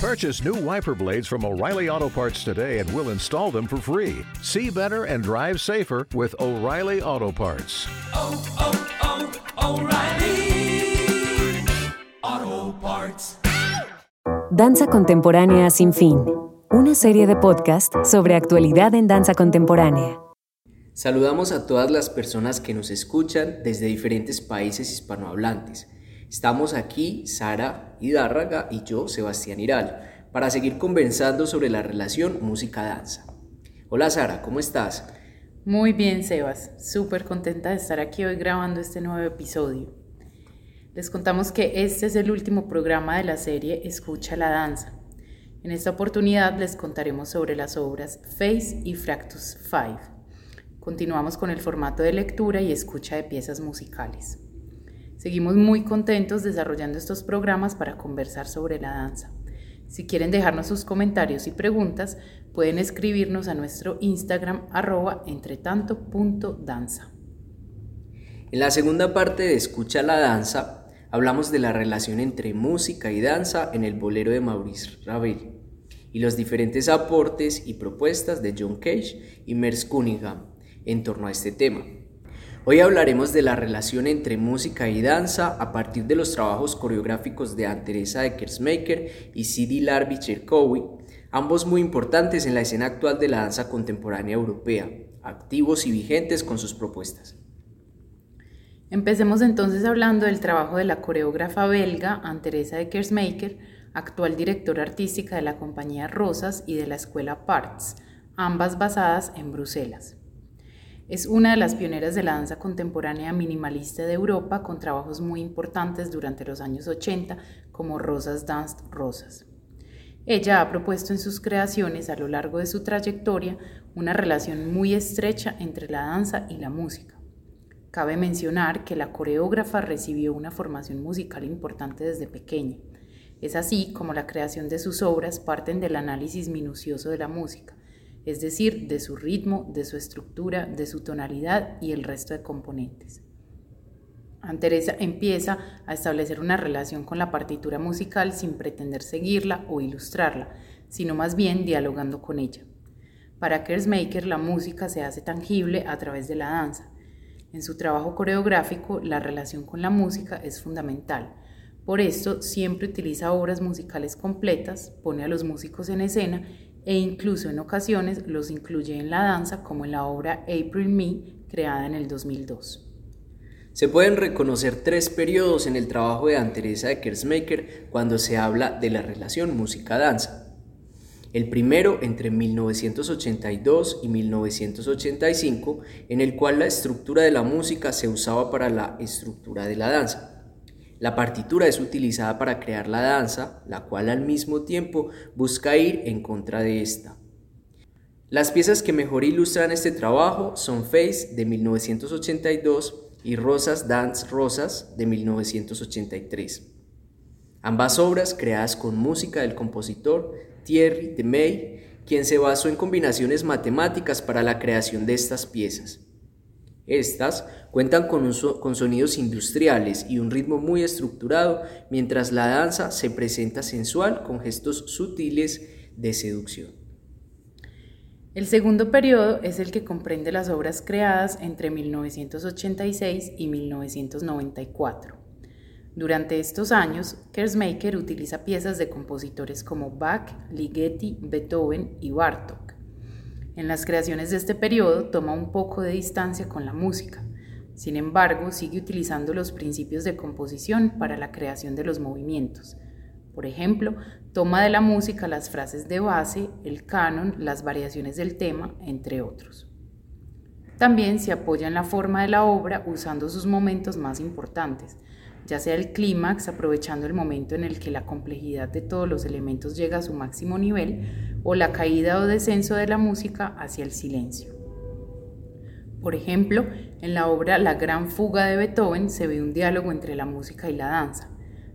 Purchase new wiper blades from O'Reilly Auto Parts today and we'll install them for free. See better and drive safer with O'Reilly Auto Parts. oh, oh, O'Reilly Auto Parts. Danza Contemporánea sin fin. Una serie de podcast sobre actualidad en danza contemporánea. Saludamos a todas las personas que nos escuchan desde diferentes países hispanohablantes. Estamos aquí, Sara Hidárraga y yo, Sebastián Iral, para seguir conversando sobre la relación música-danza. Hola Sara, ¿cómo estás? Muy bien, Sebas. Súper contenta de estar aquí hoy grabando este nuevo episodio. Les contamos que este es el último programa de la serie Escucha la Danza. En esta oportunidad les contaremos sobre las obras Face y Fractus 5. Continuamos con el formato de lectura y escucha de piezas musicales. Seguimos muy contentos desarrollando estos programas para conversar sobre la danza. Si quieren dejarnos sus comentarios y preguntas, pueden escribirnos a nuestro Instagram arroba entretanto.danza. En la segunda parte de Escucha la Danza, hablamos de la relación entre música y danza en el bolero de Maurice Ravel y los diferentes aportes y propuestas de John Cage y Merce Cunningham en torno a este tema. Hoy hablaremos de la relación entre música y danza a partir de los trabajos coreográficos de Anne-Teresa de Kersmaker y Sidi Larbi Cherkowy, ambos muy importantes en la escena actual de la danza contemporánea europea, activos y vigentes con sus propuestas. Empecemos entonces hablando del trabajo de la coreógrafa belga Anne-Teresa de Kersmaker, actual directora artística de la compañía Rosas y de la escuela Parts, ambas basadas en Bruselas. Es una de las pioneras de la danza contemporánea minimalista de Europa con trabajos muy importantes durante los años 80 como Rosas Danced Rosas. Ella ha propuesto en sus creaciones a lo largo de su trayectoria una relación muy estrecha entre la danza y la música. Cabe mencionar que la coreógrafa recibió una formación musical importante desde pequeña. Es así como la creación de sus obras parten del análisis minucioso de la música, es decir, de su ritmo, de su estructura, de su tonalidad y el resto de componentes. Teresa empieza a establecer una relación con la partitura musical sin pretender seguirla o ilustrarla, sino más bien dialogando con ella. Para Kersmaker la música se hace tangible a través de la danza. En su trabajo coreográfico, la relación con la música es fundamental. Por esto, siempre utiliza obras musicales completas, pone a los músicos en escena e incluso en ocasiones los incluye en la danza como en la obra April Me, creada en el 2002. Se pueden reconocer tres periodos en el trabajo de Anne-Teresa de Kersmaker cuando se habla de la relación música-danza. El primero entre 1982 y 1985, en el cual la estructura de la música se usaba para la estructura de la danza. La partitura es utilizada para crear la danza, la cual al mismo tiempo busca ir en contra de esta. Las piezas que mejor ilustran este trabajo son Face de 1982 y Rosas Dance Rosas de 1983. Ambas obras creadas con música del compositor Thierry de May, quien se basó en combinaciones matemáticas para la creación de estas piezas. Estas cuentan con, sonidos industriales y un ritmo muy estructurado, mientras la danza se presenta sensual con gestos sutiles de seducción. El segundo periodo es el que comprende las obras creadas entre 1986 y 1994. Durante estos años, Kersmaker utiliza piezas de compositores como Bach, Ligeti, Beethoven y Bartók. En las creaciones de este periodo toma un poco de distancia con la música. Sin embargo, sigue utilizando los principios de composición para la creación de los movimientos. Por ejemplo, toma de la música las frases de base, el canon, las variaciones del tema, entre otros. También se apoya en la forma de la obra usando sus momentos más importantes, ya sea el clímax, aprovechando el momento en el que la complejidad de todos los elementos llega a su máximo nivel, o la caída o descenso de la música hacia el silencio. Por ejemplo, en la obra La Gran Fuga de Beethoven se ve un diálogo entre la música y la danza.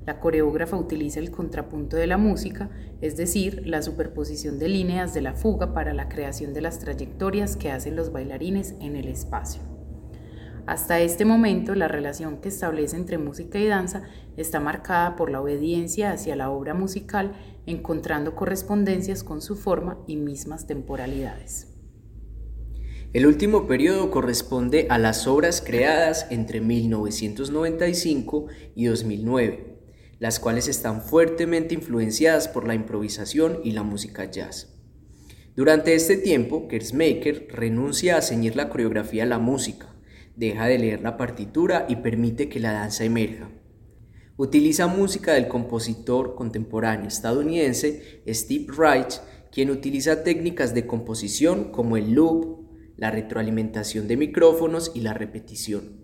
La coreógrafa utiliza el contrapunto de la música, es decir, la superposición de líneas de la fuga para la creación de las trayectorias que hacen los bailarines en el espacio. Hasta este momento la relación que establece entre música y danza está marcada por la obediencia hacia la obra musical, encontrando correspondencias con su forma y mismas temporalidades. El último periodo corresponde a las obras creadas entre 1995 y 2009, las cuales están fuertemente influenciadas por la improvisación y la música jazz. Durante este tiempo, Kersmaker renuncia a ceñir la coreografía a la música, deja de leer la partitura y permite que la danza emerja. Utiliza música del compositor contemporáneo estadounidense Steve Reich, quien utiliza técnicas de composición como el loop, la retroalimentación de micrófonos y la repetición.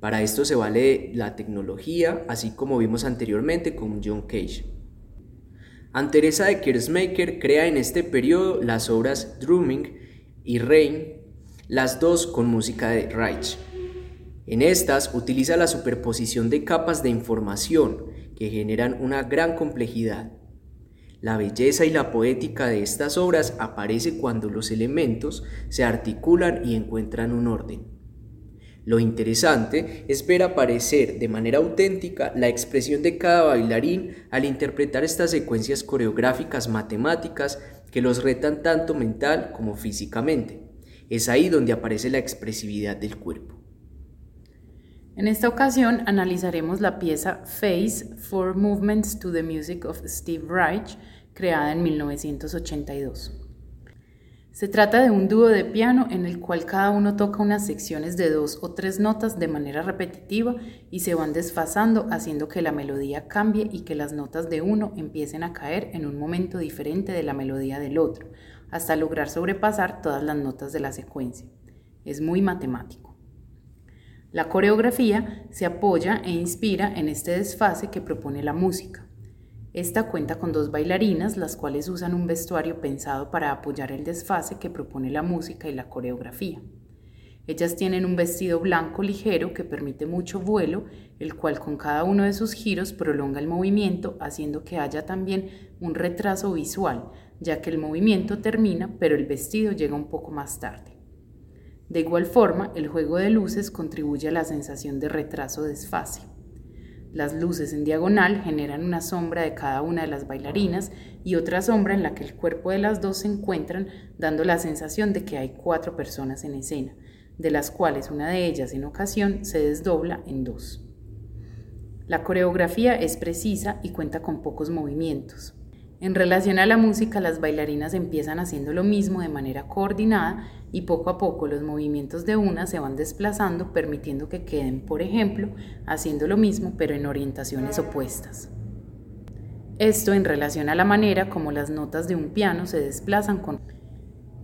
Para esto se vale la tecnología, así como vimos anteriormente con John Cage. Anteresa de Kersmaker crea en este periodo las obras Drumming y Rain las dos con música de Reich. En estas utiliza la superposición de capas de información que generan una gran complejidad. La belleza y la poética de estas obras aparece cuando los elementos se articulan y encuentran un orden. Lo interesante es ver aparecer de manera auténtica la expresión de cada bailarín al interpretar estas secuencias coreográficas matemáticas que los retan tanto mental como físicamente. Es ahí donde aparece la expresividad del cuerpo. En esta ocasión analizaremos la pieza Face Four Movements to the Music of Steve Reich, creada en 1982. Se trata de un dúo de piano en el cual cada uno toca unas secciones de dos o tres notas de manera repetitiva y se van desfasando haciendo que la melodía cambie y que las notas de uno empiecen a caer en un momento diferente de la melodía del otro, hasta lograr sobrepasar todas las notas de la secuencia. Es muy matemático. La coreografía se apoya e inspira en este desfase que propone la música. Esta cuenta con dos bailarinas, las cuales usan un vestuario pensado para apoyar el desfase que propone la música y la coreografía. Ellas tienen un vestido blanco ligero que permite mucho vuelo, el cual con cada uno de sus giros prolonga el movimiento, haciendo que haya también un retraso visual, ya que el movimiento termina, pero el vestido llega un poco más tarde. De igual forma, el juego de luces contribuye a la sensación de retraso-desfase. Las luces en diagonal generan una sombra de cada una de las bailarinas y otra sombra en la que el cuerpo de las dos se encuentran, dando la sensación de que hay cuatro personas en escena, de las cuales una de ellas en ocasión se desdobla en dos. La coreografía es precisa y cuenta con pocos movimientos. En relación a la música, las bailarinas empiezan haciendo lo mismo de manera coordinada y poco a poco los movimientos de una se van desplazando, permitiendo que queden, por ejemplo, haciendo lo mismo pero en orientaciones opuestas. Esto en relación a la manera como las notas de un piano se desplazan con...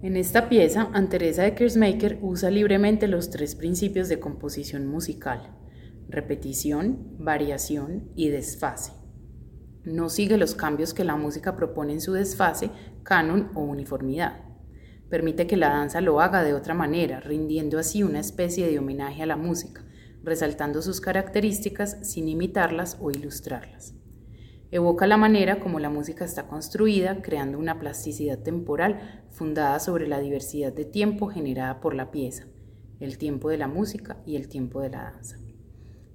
En esta pieza, Anteresa de Kersmaker usa libremente los tres principios de composición musical, repetición, variación y desfase no sigue los cambios que la música propone en su desfase, canon o uniformidad. Permite que la danza lo haga de otra manera, rindiendo así una especie de homenaje a la música, resaltando sus características sin imitarlas o ilustrarlas. Evoca la manera como la música está construida, creando una plasticidad temporal fundada sobre la diversidad de tiempo generada por la pieza, el tiempo de la música y el tiempo de la danza.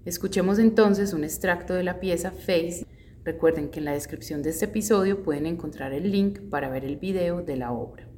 Escuchemos entonces un extracto de la pieza Face Recuerden que en la descripción de este episodio pueden encontrar el link para ver el video de la obra.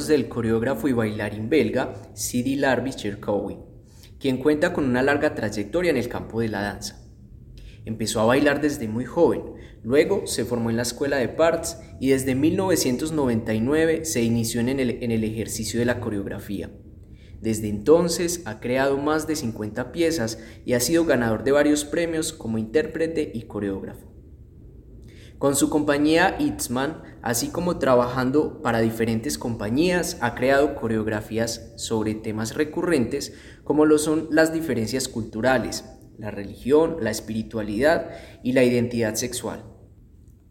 Del coreógrafo y bailarín belga Sidi Larbi Cherkaoui, quien cuenta con una larga trayectoria en el campo de la danza. Empezó a bailar desde muy joven, luego se formó en la escuela de Parts y desde 1999 se inició en el, en el ejercicio de la coreografía. Desde entonces ha creado más de 50 piezas y ha sido ganador de varios premios como intérprete y coreógrafo. Con su compañía Itzman, así como trabajando para diferentes compañías, ha creado coreografías sobre temas recurrentes como lo son las diferencias culturales, la religión, la espiritualidad y la identidad sexual.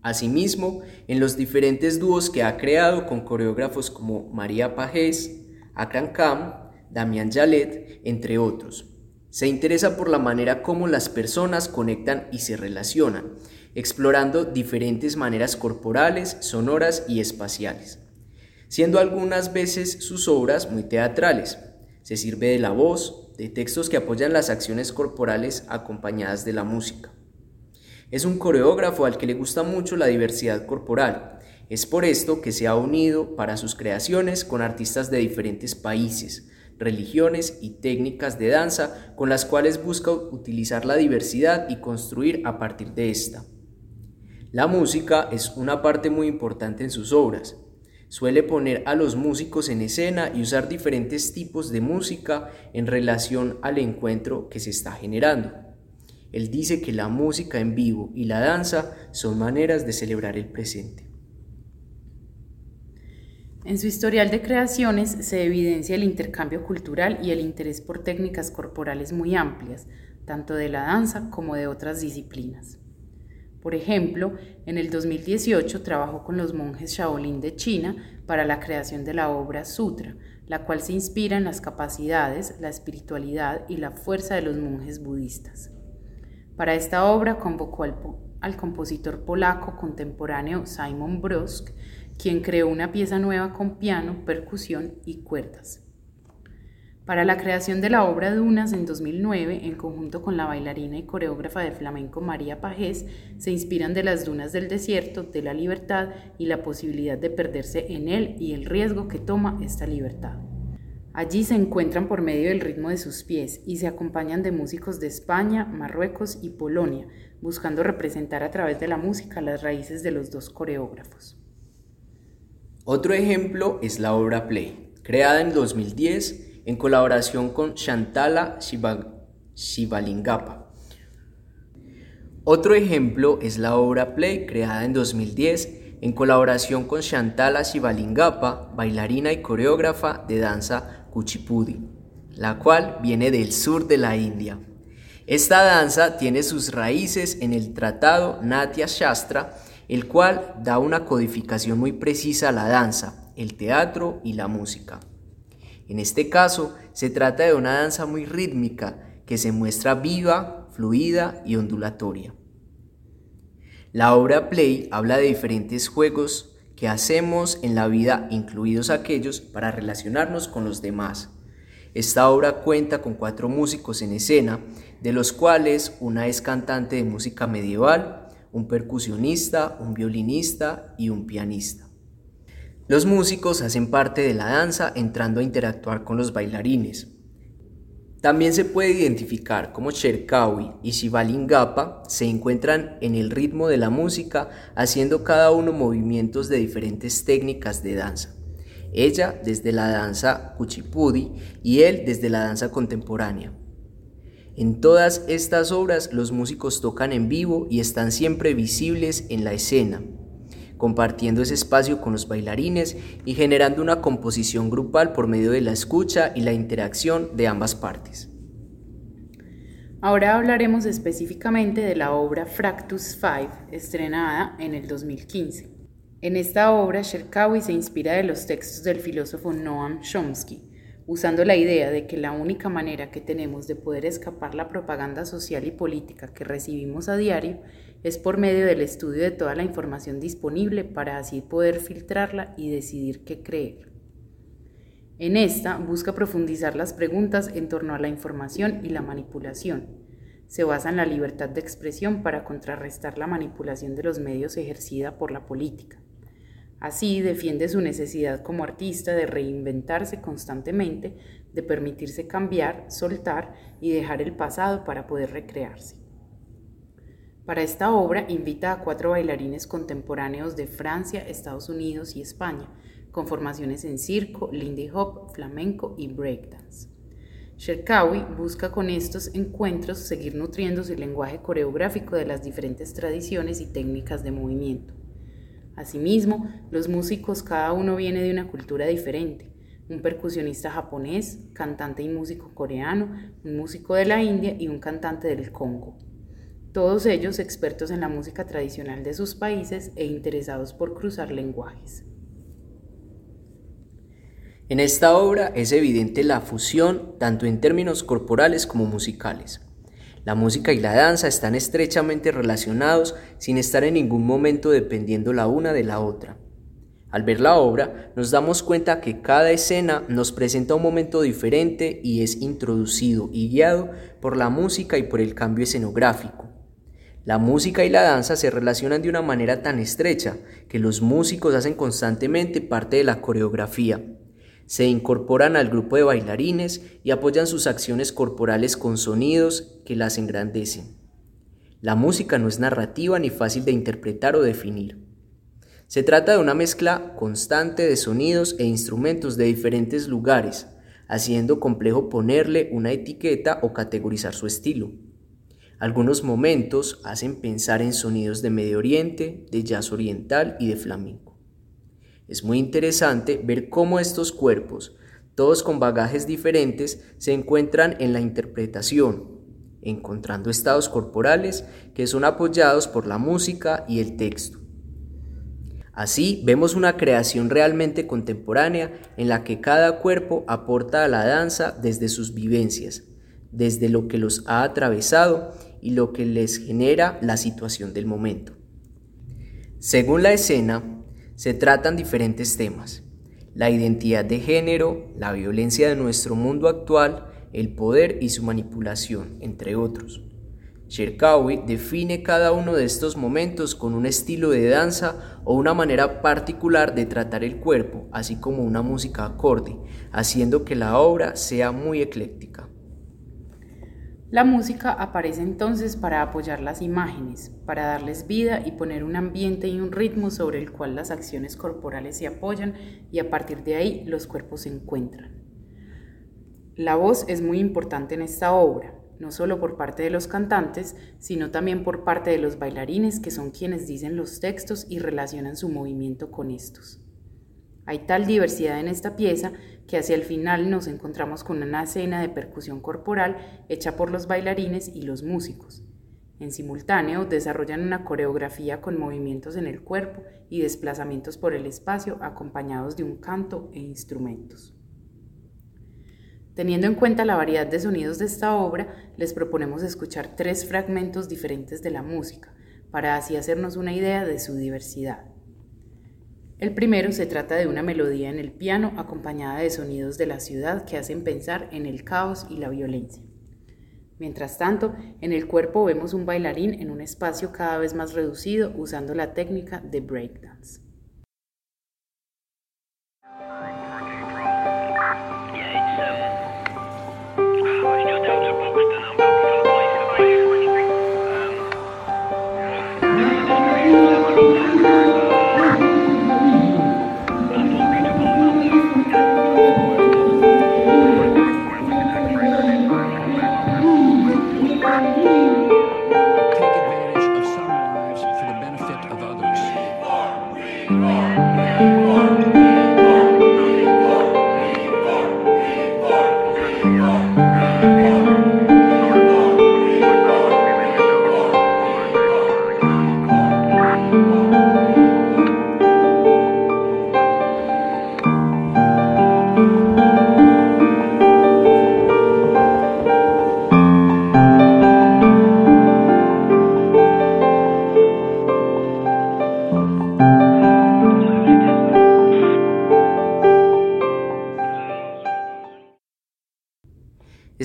Asimismo, en los diferentes dúos que ha creado con coreógrafos como María Pajés, Akran Kam, Damián Jalet, entre otros. Se interesa por la manera como las personas conectan y se relacionan, explorando diferentes maneras corporales, sonoras y espaciales, siendo algunas veces sus obras muy teatrales. Se sirve de la voz, de textos que apoyan las acciones corporales acompañadas de la música. Es un coreógrafo al que le gusta mucho la diversidad corporal. Es por esto que se ha unido para sus creaciones con artistas de diferentes países, religiones y técnicas de danza con las cuales busca utilizar la diversidad y construir a partir de esta. La música es una parte muy importante en sus obras. Suele poner a los músicos en escena y usar diferentes tipos de música en relación al encuentro que se está generando. Él dice que la música en vivo y la danza son maneras de celebrar el presente. En su historial de creaciones se evidencia el intercambio cultural y el interés por técnicas corporales muy amplias, tanto de la danza como de otras disciplinas. Por ejemplo, en el 2018 trabajó con los monjes Shaolin de China para la creación de la obra Sutra, la cual se inspira en las capacidades, la espiritualidad y la fuerza de los monjes budistas. Para esta obra convocó al, compositor polaco contemporáneo Simon Brosk, quien creó una pieza nueva con piano, percusión y cuerdas. Para la creación de la obra Dunas en 2009, en conjunto con la bailarina y coreógrafa de flamenco María Pajés, se inspiran de las dunas del desierto, de la libertad y la posibilidad de perderse en él y el riesgo que toma esta libertad. Allí se encuentran por medio del ritmo de sus pies y se acompañan de músicos de España, Marruecos y Polonia, buscando representar a través de la música las raíces de los dos coreógrafos. Otro ejemplo es la obra Play, creada en 2010 en colaboración con Shantala Shivalingapa. Otro ejemplo es la obra Play, creada en 2010 en colaboración con Shantala bailarina y coreógrafa de danza Kuchipudi, la cual viene del sur de la India. Esta danza tiene sus raíces en el tratado Natya Shastra, el cual da una codificación muy precisa a la danza, el teatro y la música. En este caso, se trata de una danza muy rítmica que se muestra viva, fluida y ondulatoria. La obra Play habla de diferentes juegos que hacemos en la vida, incluidos aquellos para relacionarnos con los demás. Esta obra cuenta con cuatro músicos en escena, de los cuales una es cantante de música medieval, un percusionista, un violinista y un pianista. Los músicos hacen parte de la danza entrando a interactuar con los bailarines. También se puede identificar como Cherkawi y Shivalingapa se encuentran en el ritmo de la música haciendo cada uno movimientos de diferentes técnicas de danza. Ella desde la danza Kuchipudi y él desde la danza contemporánea. En todas estas obras los músicos tocan en vivo y están siempre visibles en la escena, compartiendo ese espacio con los bailarines y generando una composición grupal por medio de la escucha y la interacción de ambas partes. Ahora hablaremos específicamente de la obra Fractus 5, estrenada en el 2015. En esta obra, Sherkawi se inspira de los textos del filósofo Noam Chomsky, usando la idea de que la única manera que tenemos de poder escapar la propaganda social y política que recibimos a diario es por medio del estudio de toda la información disponible para así poder filtrarla y decidir qué creer. En esta busca profundizar las preguntas en torno a la información y la manipulación. Se basa en la libertad de expresión para contrarrestar la manipulación de los medios ejercida por la política. Así defiende su necesidad como artista de reinventarse constantemente, de permitirse cambiar, soltar y dejar el pasado para poder recrearse. Para esta obra invita a cuatro bailarines contemporáneos de Francia, Estados Unidos y España, con formaciones en circo, lindy hop, flamenco y breakdance. Sherkawi busca con estos encuentros seguir nutriéndose el lenguaje coreográfico de las diferentes tradiciones y técnicas de movimiento. Asimismo, los músicos cada uno viene de una cultura diferente. Un percusionista japonés, cantante y músico coreano, un músico de la India y un cantante del Congo. Todos ellos expertos en la música tradicional de sus países e interesados por cruzar lenguajes. En esta obra es evidente la fusión tanto en términos corporales como musicales. La música y la danza están estrechamente relacionados sin estar en ningún momento dependiendo la una de la otra. Al ver la obra, nos damos cuenta que cada escena nos presenta un momento diferente y es introducido y guiado por la música y por el cambio escenográfico. La música y la danza se relacionan de una manera tan estrecha que los músicos hacen constantemente parte de la coreografía se incorporan al grupo de bailarines y apoyan sus acciones corporales con sonidos que las engrandecen. La música no es narrativa ni fácil de interpretar o definir. Se trata de una mezcla constante de sonidos e instrumentos de diferentes lugares, haciendo complejo ponerle una etiqueta o categorizar su estilo. Algunos momentos hacen pensar en sonidos de Medio Oriente, de jazz oriental y de flamenco. Es muy interesante ver cómo estos cuerpos, todos con bagajes diferentes, se encuentran en la interpretación, encontrando estados corporales que son apoyados por la música y el texto. Así vemos una creación realmente contemporánea en la que cada cuerpo aporta a la danza desde sus vivencias, desde lo que los ha atravesado y lo que les genera la situación del momento. Según la escena, se tratan diferentes temas. La identidad de género, la violencia de nuestro mundo actual, el poder y su manipulación, entre otros. Sherkawi define cada uno de estos momentos con un estilo de danza o una manera particular de tratar el cuerpo, así como una música acorde, haciendo que la obra sea muy ecléctica. La música aparece entonces para apoyar las imágenes, para darles vida y poner un ambiente y un ritmo sobre el cual las acciones corporales se apoyan y a partir de ahí los cuerpos se encuentran. La voz es muy importante en esta obra, no solo por parte de los cantantes, sino también por parte de los bailarines que son quienes dicen los textos y relacionan su movimiento con estos. Hay tal diversidad en esta pieza que hacia el final nos encontramos con una escena de percusión corporal hecha por los bailarines y los músicos. En simultáneo desarrollan una coreografía con movimientos en el cuerpo y desplazamientos por el espacio acompañados de un canto e instrumentos. Teniendo en cuenta la variedad de sonidos de esta obra, les proponemos escuchar tres fragmentos diferentes de la música, para así hacernos una idea de su diversidad. El primero se trata de una melodía en el piano acompañada de sonidos de la ciudad que hacen pensar en el caos y la violencia. Mientras tanto, en el cuerpo vemos un bailarín en un espacio cada vez más reducido usando la técnica de breakdance.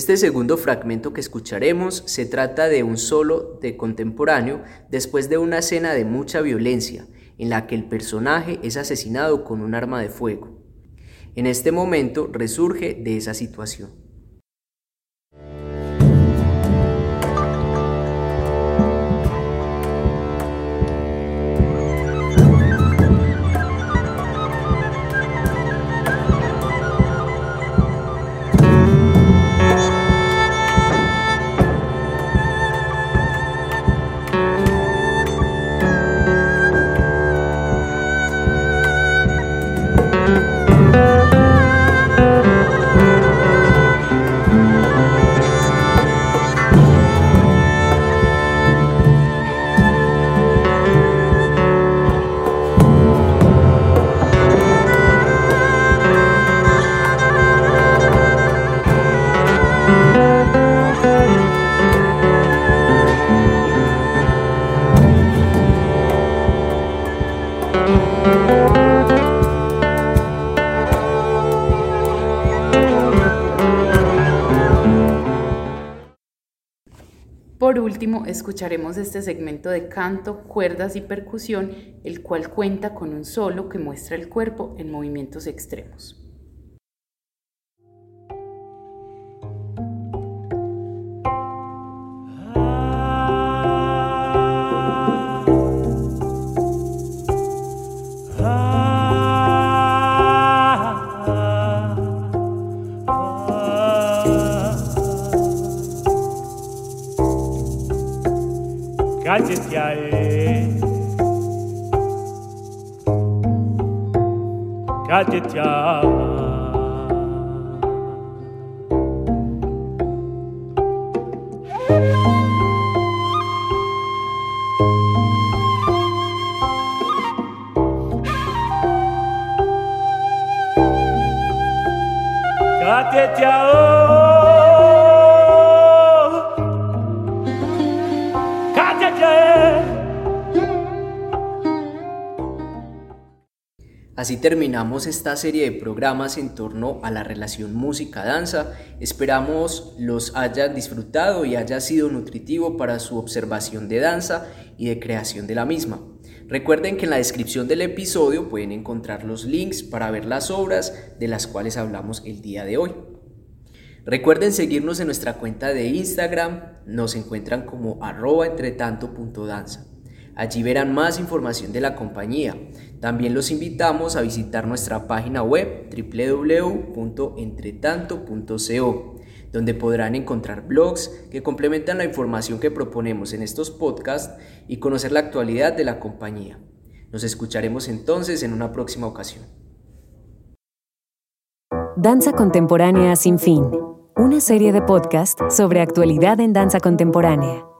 Este segundo fragmento que escucharemos se trata de un solo de contemporáneo después de una escena de mucha violencia, en la que el personaje es asesinado con un arma de fuego. En este momento resurge de esa situación. Por último, escucharemos este segmento de canto, cuerdas y percusión, el cual cuenta con un solo que muestra el cuerpo en movimientos extremos. Aditya. Aditya. Así terminamos esta serie de programas en torno a la relación música-danza. Esperamos los hayan disfrutado y haya sido nutritivo para su observación de danza y de creación de la misma. Recuerden que en la descripción del episodio pueden encontrar los links para ver las obras de las cuales hablamos el día de hoy. Recuerden seguirnos en nuestra cuenta de Instagram, nos encuentran como arroba entretanto.danza. Allí verán más información de la compañía. También los invitamos a visitar nuestra página web www.entretanto.co, donde podrán encontrar blogs que complementan la información que proponemos en estos podcasts y conocer la actualidad de la compañía. Nos escucharemos entonces en una próxima ocasión. Danza Contemporánea sin fin, una serie de podcasts sobre actualidad en danza contemporánea.